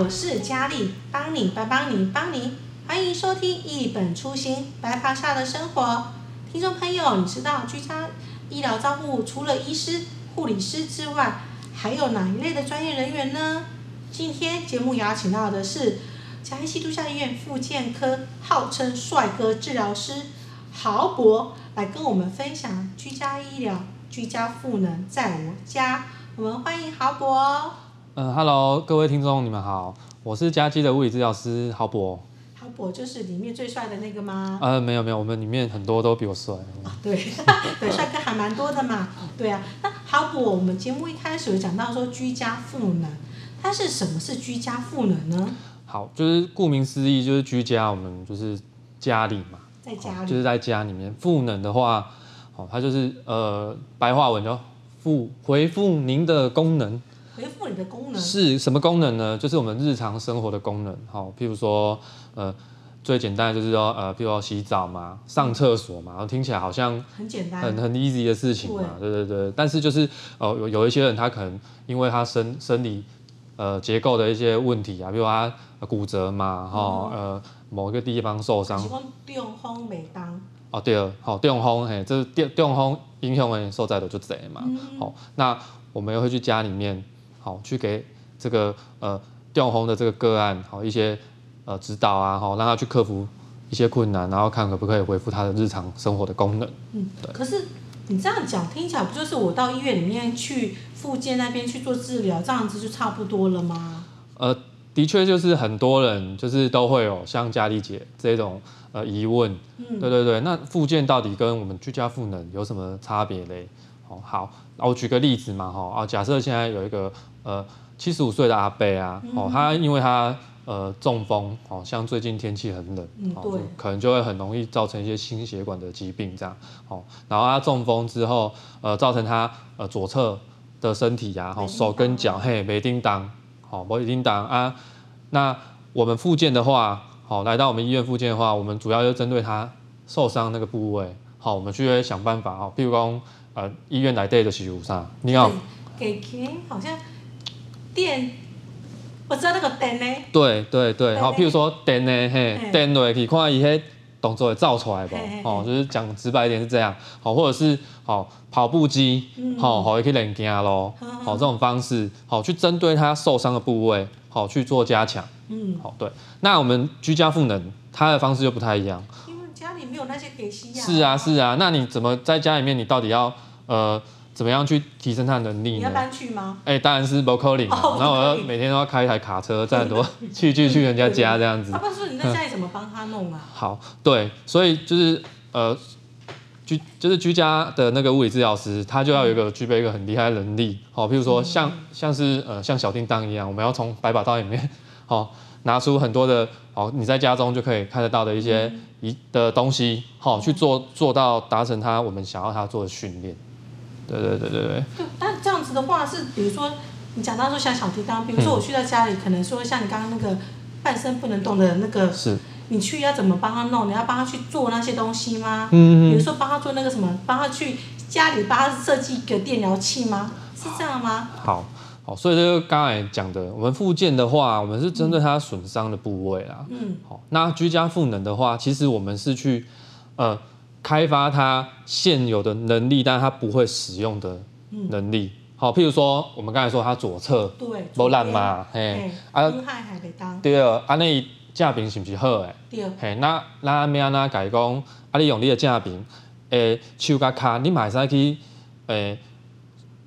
我是佳丽，帮你帮帮你帮你，欢迎收听一本初心白发下的生活。听众朋友，你知道居家医疗照护除了医师、护理师之外，还有哪一类的专业人员呢？今天节目邀请到的是嘉义市基督教医院复健科号称帅哥治疗师豪博，来跟我们分享居家医疗、居家赋能在我家。我们欢迎豪博。嗯哈喽，各位听众，你们好，我是佳基的物理治疗师豪博。豪博就是里面最帅的那个吗？呃，没有没有，我们里面很多都比我帅。哦、对，对，帅哥还蛮多的嘛。对啊，那豪博，我们节目一开始有讲到说居家赋能，它是什么是居家赋能呢？好，就是顾名思义，就是居家，我们就是家里嘛，在家里，就是在家里面赋能的话，哦，它就是呃白话文叫复回复您的功能。是什么功能呢？就是我们日常生活的功能，好，譬如说，呃，最简单的就是说，呃，譬如说洗澡嘛，上厕所嘛，然后听起来好像很简单，很很 easy 的事情嘛，对对对。但是就是，哦，有有一些人他可能因为他生生理呃结构的一些问题啊，比如说他骨折嘛，哈，呃，某一个地方受伤。电风没当。哦，对了，好，电风，嘿，这是电电风影响的受灾的就这嘛，好，那我们又会去家里面。好，去给这个呃掉红的这个个案，好一些呃指导啊，好让他去克服一些困难，然后看可不可以恢复他的日常生活的功能。嗯，对。可是你这样讲听起来不就是我到医院里面去复健那边去做治疗，这样子就差不多了吗？呃，的确就是很多人就是都会有像佳丽姐这种呃疑问。嗯，对对对。那复健到底跟我们居家赋能有什么差别嘞？哦，好，我举个例子嘛，哈啊，假设现在有一个。呃，七十五岁的阿伯啊，哦，他因为他呃中风，哦，像最近天气很冷，哦，可能就会很容易造成一些心血管的疾病这样，哦，然后他中风之后，呃，造成他呃左侧的身体呀，哦，手跟脚嘿没叮当，好没叮当啊，那我们复健的话，好，来到我们医院复健的话，我们主要就针对他受伤那个部位，好，我们去会想办法，哦，譬如说呃医院来对的是啥，你好，给钱好像。电，我知道那个电呢。对对对，好，譬如说电呢，嘿，电落去看伊迄动作会造出来不？哦，就是讲直白一点是这样，好，或者是好跑步机，好，好可以练筋咯，好这种方式，好去针对他受伤的部位，好去做加强。嗯，好，对。那我们居家赋能，他的方式就不太一样。因为家里没有那些给息呀。是啊是啊，那你怎么在家里面？你到底要呃？怎么样去提升他的能力呢？你要搬去吗？哎、欸，当然是不可能。然后我要每天都要开一台卡车，载很多 去去去 人家家这样子。他不是你在家里怎么帮他弄啊？好，对，所以就是呃，居就是居家的那个物理治疗师，他就要有一个具备一个很厉害的能力。好，譬如说像像是呃像小叮当一样，我们要从百宝袋里面好拿出很多的好你在家中就可以看得到的一些一的东西，好去做做到达成他我们想要他做的训练。对对对对对。但这样子的话是，比如说你讲到说像小提纲，比如说我去到家里，可能说像你刚刚那个半身不能动的那个，是，你去要怎么帮他弄？你要帮他去做那些东西吗？嗯嗯。比如说帮他做那个什么，帮他去家里帮他设计一个电疗器吗？是这样吗？好，好，所以这个刚才讲的，我们复健的话，我们是针对他损伤的部位啦。嗯。好，那居家赋能的话，其实我们是去，呃。开发它现有的能力，但是他不会使用的能力。好，譬如说我们刚才说它左侧对无力嘛，嘿，啊，对啊，啊，那正病是不是好诶？对，嘿，那那咩那改讲，啊，你用你的正病，诶，手甲卡，你嘛会使去，诶，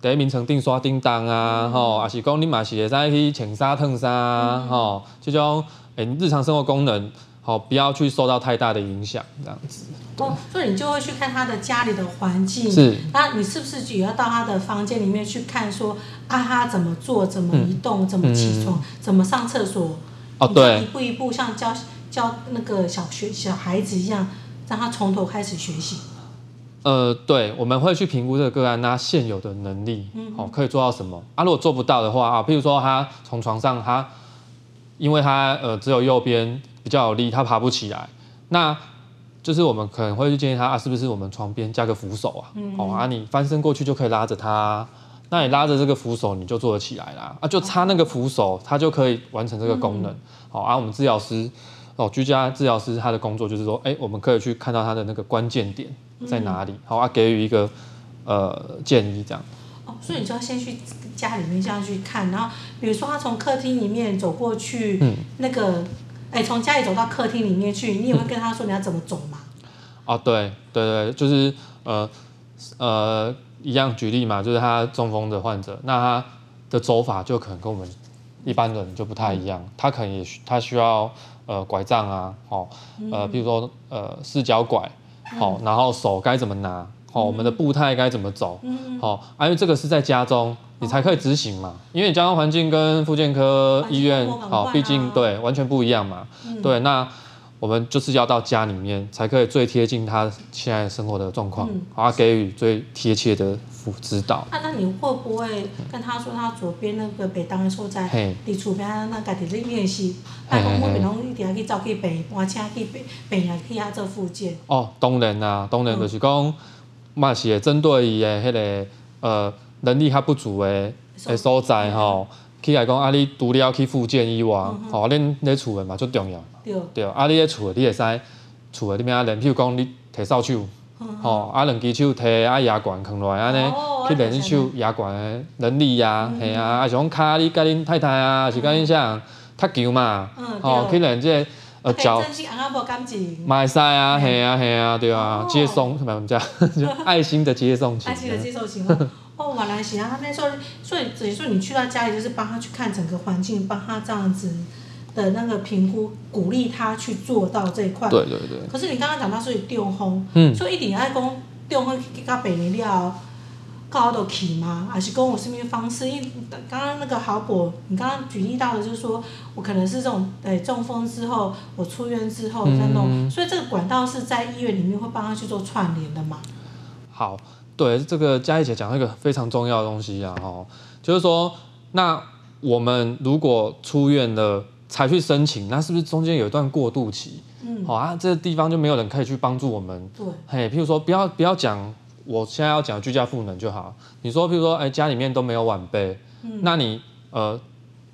第一名称定刷叮当啊，吼，啊是讲你嘛是会使去穿衫烫衫，吼，这种诶日常生活功能。好，不要去受到太大的影响，这样子。哦，所以你就会去看他的家里的环境。是。那你是不是也要到他的房间里面去看，说啊，他怎么做，怎么移动，嗯、怎么起床，嗯、怎么上厕所？哦，对。一步一步像教教那个小学小孩子一样，让他从头开始学习。呃，对，我们会去评估这个个案他现有的能力，嗯，好，可以做到什么？啊，如果做不到的话啊，譬如说他从床上他，因为他呃只有右边。比较有力，他爬不起来，那就是我们可能会去建议他啊，是不是我们床边加个扶手啊？嗯，哦啊，你翻身过去就可以拉着他，那你拉着这个扶手，你就做得起来啦。啊，就插那个扶手，它就可以完成这个功能。嗯、好，啊，我们治疗师哦，居家治疗师他的工作就是说，哎、欸，我们可以去看到他的那个关键点在哪里，嗯、好啊，给予一个呃建议这样。哦，所以你就要先去家里面这样去看，然后比如说他从客厅里面走过去，嗯、那个，哎、欸，从家里走到客厅里面去，你也会跟他说你要怎么走吗？哦，对对对，就是呃呃，一样举例嘛，就是他中风的患者，那他的走法就可能跟我们一般人就不太一样，嗯、他可能也需他需要呃拐杖啊，哦，呃，比如说呃四脚拐，好、哦，然后手该怎么拿，好、哦，我们的步态该怎么走，好、哦，啊，因为这个是在家中你才可以执行嘛，因为你家中环境跟复健科医院，好，毕竟对完全不一样嘛，嗯、对，那。我们就是要到家里面，才可以最贴近他现在生活的状况，嗯、然后给予最贴切的辅指导。啊，那你会不会跟他说，他左边那个北当的所在，你厝边那家己在练习，啊，讲我边拢一定要去走去北，我请去北北啊去遐做复健。哦，当然啦，当然就是讲，嘛、嗯、是会针对伊的迄个呃能力较不足的的所在吼，去来讲啊，你除了去复健以外，吼、嗯，恁咧厝的嘛最重要。对，对，啊，你咧厝的，你会使厝的你咩啊练，譬如讲你摕扫帚，吼，啊两只手摕啊牙管扛落来，安尼去练你手牙管的能力呀，系啊，啊像骹你甲恁太太啊，是甲恁啥踢球嘛，吼，去练这呃交，嘛会使啊，系啊，系啊，对啊，接送什么我们 就爱心的接送情，爱心的接送情哦，原来是啊，那时候，所以等于说你去到家里就是帮他去看整个环境，帮他这样子。的那个评估，鼓励他去做到这一块。对对对。可是你刚刚讲到是中风，嗯，所以一定要讲中风到病理了，高到起吗？还是跟我什么方式？因为刚刚那个郝博，你刚刚举例到的，就是说我可能是这种，诶，中风之后，我出院之后再弄，嗯、所以这个管道是在医院里面会帮他去做串联的嘛？好，对，这个佳义姐讲了一个非常重要的东西啊，哦，就是说，那我们如果出院了。才去申请，那是不是中间有一段过渡期？嗯，好啊，这个地方就没有人可以去帮助我们。对，嘿，譬如说，不要不要讲，我现在要讲居家赋能就好。你说，譬如说，哎，家里面都没有晚辈，嗯，那你呃，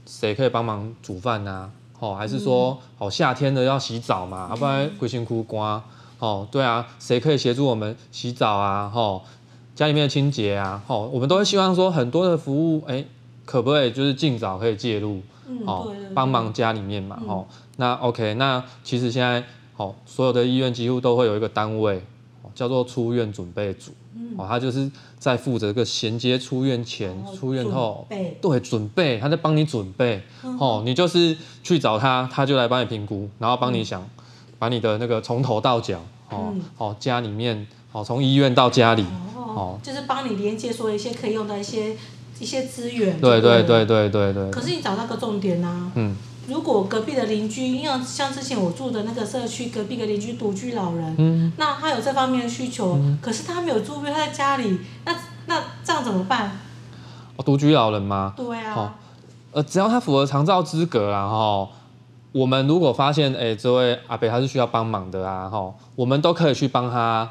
谁可以帮忙煮饭啊？哦，还是说，哦，夏天的要洗澡嘛，要不然鬼辛苦瓜。哦，对啊，谁可以协助我们洗澡啊？哦，家里面的清洁啊，哦，我们都会希望说很多的服务，哎，可不可以就是尽早可以介入？哦，帮忙家里面嘛，哦，那 OK，那其实现在，哦，所有的医院几乎都会有一个单位，叫做出院准备组，哦，他就是在负责一个衔接出院前、出院后，对，准备，他在帮你准备，哦，你就是去找他，他就来帮你评估，然后帮你想，把你的那个从头到脚，哦，哦，家里面，哦，从医院到家里，哦，就是帮你连接说一些可以用的一些。一些资源，对对对对对对。可是你找到个重点呐、啊，嗯，如果隔壁的邻居，因为像之前我住的那个社区，隔壁的邻居独居老人，嗯，那他有这方面的需求，嗯、可是他没有住院，他在家里，那那这样怎么办？哦，独居老人吗？对啊。好呃，只要他符合长照资格啊，哈，我们如果发现，哎、欸，这位阿伯他是需要帮忙的啊，哈，我们都可以去帮他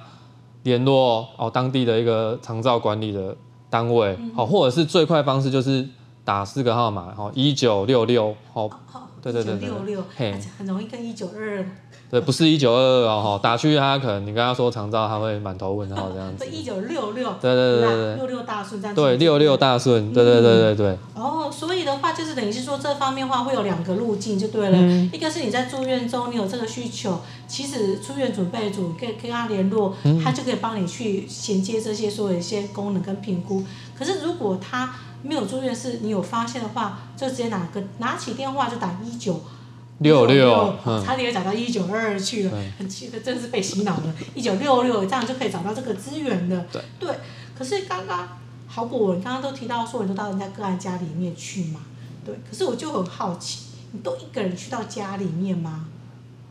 联络哦，当地的一个长照管理的。单位好，或者是最快方式就是打四个号码，好，一九六六，好，对对对对，六六，嘿，很容易跟一九二二。对，不是一九二二哦，打去他可能你跟他说长照，他会满头问号这样子。一九六六，对对对对六六大顺这样子。对，六六大顺，对对对对对。哦，所以的话就是等于是说这方面的话会有两个路径就对了，一个是你在住院中你有这个需求，其实出院准备组可以跟他联络，他就可以帮你去衔接这些所有一些功能跟评估。可是如果他没有住院，是你有发现的话，就直接拿个拿起电话就打一九。六六，差点找到一九二二去了，很气的，真是被洗脑了。一九六六这样就可以找到这个资源的。对，对。可是刚刚好果，你刚刚都提到说你都到人家个案家里面去嘛？对。可是我就很好奇，你都一个人去到家里面吗？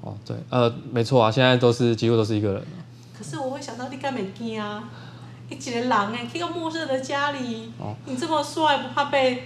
哦，对，呃，没错啊，现在都是几乎都是一个人。可是我会想到你干没惊啊？一个人哎，去到陌生人的家里，哦、你这么帅，不怕被？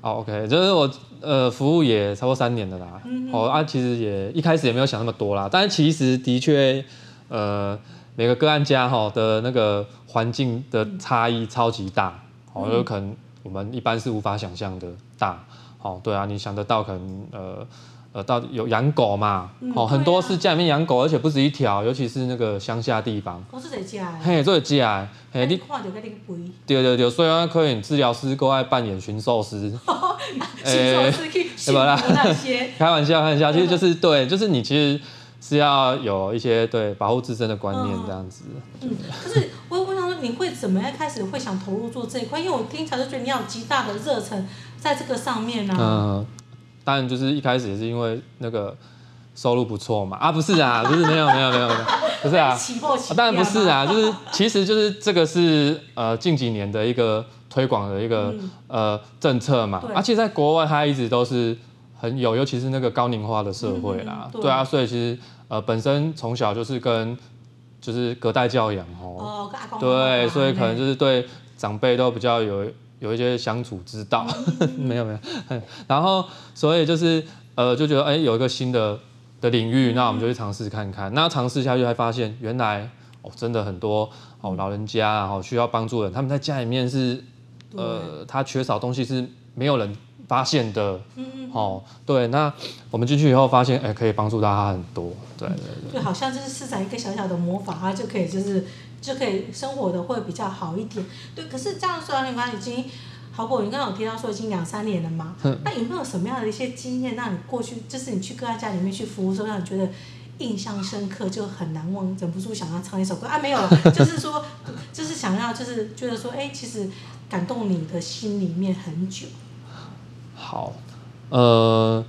哦，OK，就是我呃服务也超过三年的啦。嗯。哦啊，其实也一开始也没有想那么多啦，但是其实的确，呃，每个个案家哈的那个环境的差异超级大。好，有可能我们一般是无法想象的大，哦，对啊，你想得到可能呃。呃，到底有养狗嘛？嗯、哦，很多是家里面养狗，而且不止一条，尤其是那个乡下地方。都是在家。嘿，都在家。嘿，你看到那个肥。对对对，所以可以治疗师过来扮演驯兽师。驯兽师可以驯 那些。开玩笑，开玩笑，其实就是对，就是你其实是要有一些对保护自身的观念这样子。嗯，可是我我想说，你会怎么样开始会想投入做这一块？因为我听起来就觉得你有极大的热忱在这个上面呢、啊。嗯。当然，就是一开始也是因为那个收入不错嘛，啊，不是啊，不是没有没有没有没有，不是啊，当然不是啊，就是其实就是这个是呃近几年的一个推广的一个、嗯、呃政策嘛，而且在国外它一直都是很有，尤其是那个高龄化的社会啦，嗯、对，对啊，所以其实呃本身从小就是跟就是隔代教养哦，哦对，所以可能就是对长辈都比较有。有一些相处之道，没 有没有，然后所以就是呃就觉得哎、欸、有一个新的的领域，那我们就去尝试看看。那尝试下去，才发现原来哦真的很多哦老人家然后需要帮助的人，他们在家里面是呃他缺少东西是没有人发现的，嗯哦对，那我们进去以后发现哎、欸、可以帮助到他很多，对对对，就好像就是施展一个小小的魔法，他就可以就是。就可以生活的会比较好一点，对。可是这样说来，你看已经好过，你刚刚有提到说已经两三年了嘛？那有没有什么样的一些经验，让你过去就是你去个案家里面去服务时候，让你觉得印象深刻，就很难忘，忍不住想要唱一首歌啊？没有了，就是说，就是想要，就是觉得说，哎，其实感动你的心里面很久。好，呃，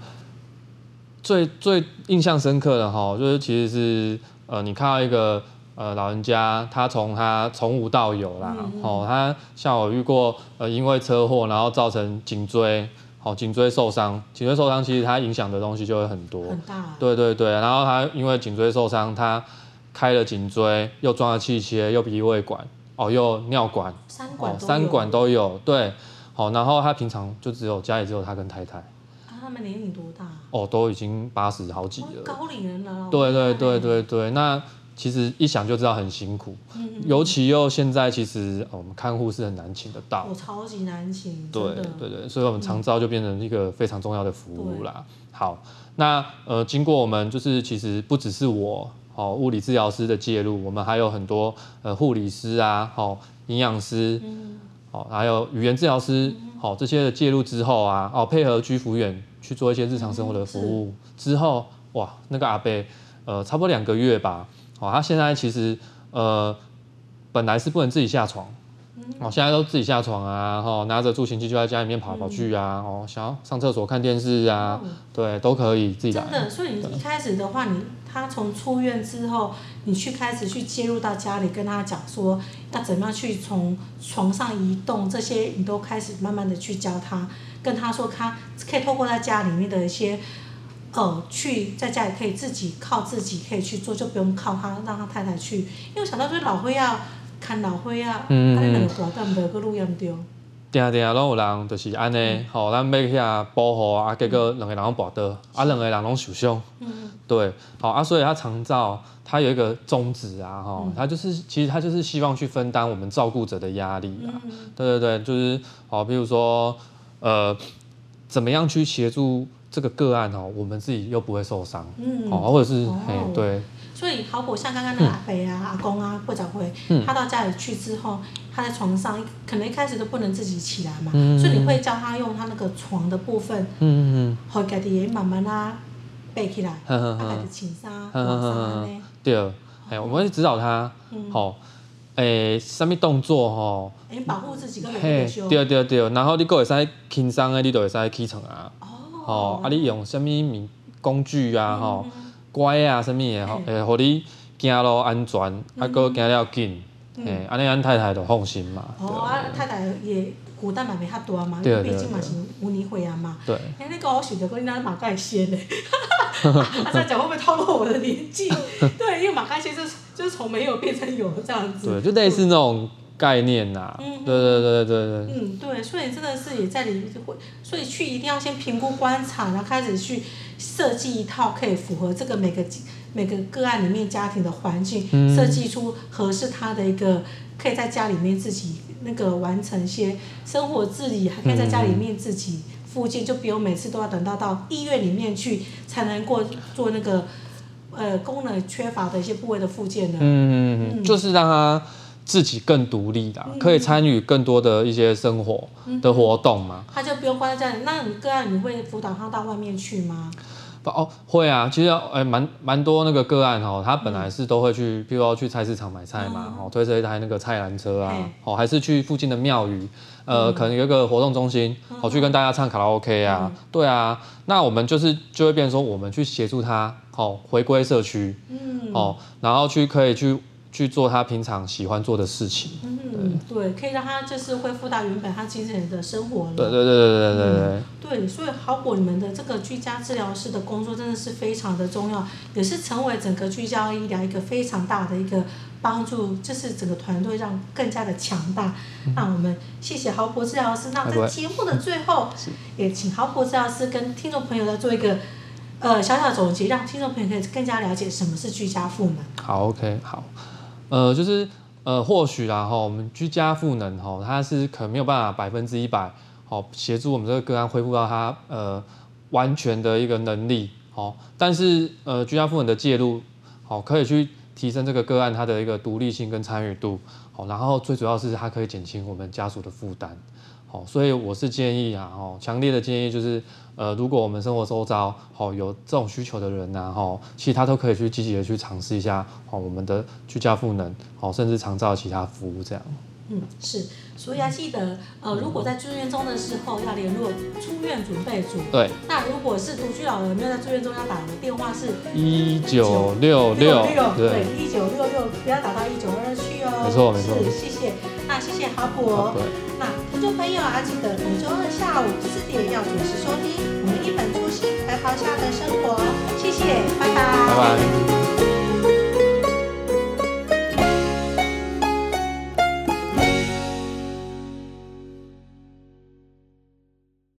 最最印象深刻的哈，就是其实是呃，你看到一个。呃，老人家他从他从无到有啦，哦，他像我遇过，呃，因为车祸然后造成颈椎，好、哦，颈椎受伤，颈椎受伤其实它影响的东西就会很多，很大，对对对，然后他因为颈椎受伤，他开了颈椎，又装了气切，又鼻胃管，哦，又尿管，三管、哦、三管都有，对，好、哦，然后他平常就只有家里只有他跟太太，啊，他们年龄多大？哦，都已经八十好几了，高龄人了，对对对对对，那。其实一想就知道很辛苦，嗯。嗯，尤其又现在其实我们看护是很难请得到，我超级难请，对对对，所以我们长照就变成一个非常重要的服务啦。好，那呃经过我们就是其实不只是我哦物理治疗师的介入，我们还有很多呃护理师啊，好营养师，好还有语言治疗师，好这些的介入之后啊，哦配合居服员去做一些日常生活的服务之后，哇那个阿伯呃差不多两个月吧。哦，他现在其实呃，本来是不能自己下床，哦，现在都自己下床啊，哈，拿着助行器就在家里面跑跑去啊，哦，想要上厕所看电视啊，对，都可以自己来。真的，所以你一开始的话，你他从出院之后，你去开始去介入到家里，跟他讲说要怎么样去从床上移动，这些你都开始慢慢的去教他，跟他说他可以透过在家里面的一些。呃，去在家里可以自己靠自己可以去做，就不用靠他，让他太太去。因为我想到就是老岁仔看老岁仔，嗯嗯，两个大担个路也唔对。定定拢有人就是安尼，吼、嗯，咱要遐保护啊，结果两个人拢跋倒，啊，两个人拢受伤。嗯。对，好啊，所以他长照他有一个宗旨啊，哈，他就是其实他就是希望去分担我们照顾者的压力啊。嗯。对对对，就是好，比如说呃，怎么样去协助。这个个案哦，我们自己又不会受伤，嗯，哦，或者是，哎、哦，对，所以好比像刚刚那个阿伯啊、嗯、阿公啊、或者会，他到家里去之后，他在床上可能一开始都不能自己起来嘛，嗯、所以你会教他用他那个床的部分，嗯嗯嗯，好，家己慢慢啊背起来，嗯嗯嗯，啊，开始穿衫，换衫呢，对，哎，我们会指导他，好、嗯，诶，什么动作吼，诶，保护自己跟人家对对对，然后你阁会使轻松的，你就会使起床啊。哦，啊，你用什么物工具啊？吼、嗯，拐啊，什么的吼，会互你行路安全，啊，搁行了紧，哎，安尼咱太太就放心嘛。哦，啊，太太也负担嘛袂遐大嘛，因为毕竟嘛是有年岁啊嘛。对。哎，你讲我想着讲你那马盖先嘞，啊，这样讲会不会透露我的年纪？对，因为马盖先就是就是从没有变成有这样子。对，就类似那种。概念呐、啊，嗯，对对对对对。嗯，对，所以真的是也在里面会，所以去一定要先评估观察，然后开始去设计一套可以符合这个每个每个个案里面家庭的环境，设计、嗯、出合适他的一个可以在家里面自己那个完成一些生活自理，还可以在家里面自己复健，就不用每次都要等到到医院里面去才能过做那个呃功能缺乏的一些部位的附件呢。嗯嗯，就是让他自己更独立啦，可以参与更多的一些生活的活动嘛。他就不用关在家里。那你个案你会辅导他到外面去吗？哦，会啊，其实哎，蛮蛮多那个个案哦，他本来是都会去，譬如说去菜市场买菜嘛，哦，推着一台那个菜篮车啊，哦，还是去附近的庙宇，呃，可能有一个活动中心，哦，去跟大家唱卡拉 OK 啊，对啊，那我们就是就会变成说，我们去协助他，哦，回归社区，嗯，哦，然后去可以去。去做他平常喜欢做的事情，嗯，对，可以让他就是恢复到原本他精神的生活了。对对对对对对对、嗯。对，所以好果你们的这个居家治疗师的工作真的是非常的重要，也是成为整个居家医疗一个非常大的一个帮助，就是整个团队让更加的强大。那、嗯、我们谢谢豪博治疗师。那在节目的最后，也请豪博治疗师跟听众朋友来做一个呃小小总结，让听众朋友可以更加了解什么是居家复能。好，OK，好。呃，就是呃，或许啦哈，我们居家赋能哈，它是可能没有办法百分之一百好协助我们这个个案恢复到它呃完全的一个能力好，但是呃，居家赋能的介入好，可以去提升这个个案它的一个独立性跟参与度好，然后最主要是它可以减轻我们家属的负担。哦，所以我是建议啊，哦，强烈的建议就是，呃，如果我们生活周遭，哦，有这种需求的人呐，哦，其实他都可以去积极的去尝试一下，哦，我们的居家赋能，哦，甚至长照其他服务这样。嗯，是，所以要记得，呃，如果在住院中的时候要联络出院准备组。对。那如果是独居老人没有在住院中要打的电话是？一九六六。对，一九六六，不要打到一九二二去哦。没错没错。是，谢谢。那谢谢郝柏。对。那听众朋友啊，记得每周二下午四点要准时收听我们一本初心白袍下的生活。谢谢，拜拜。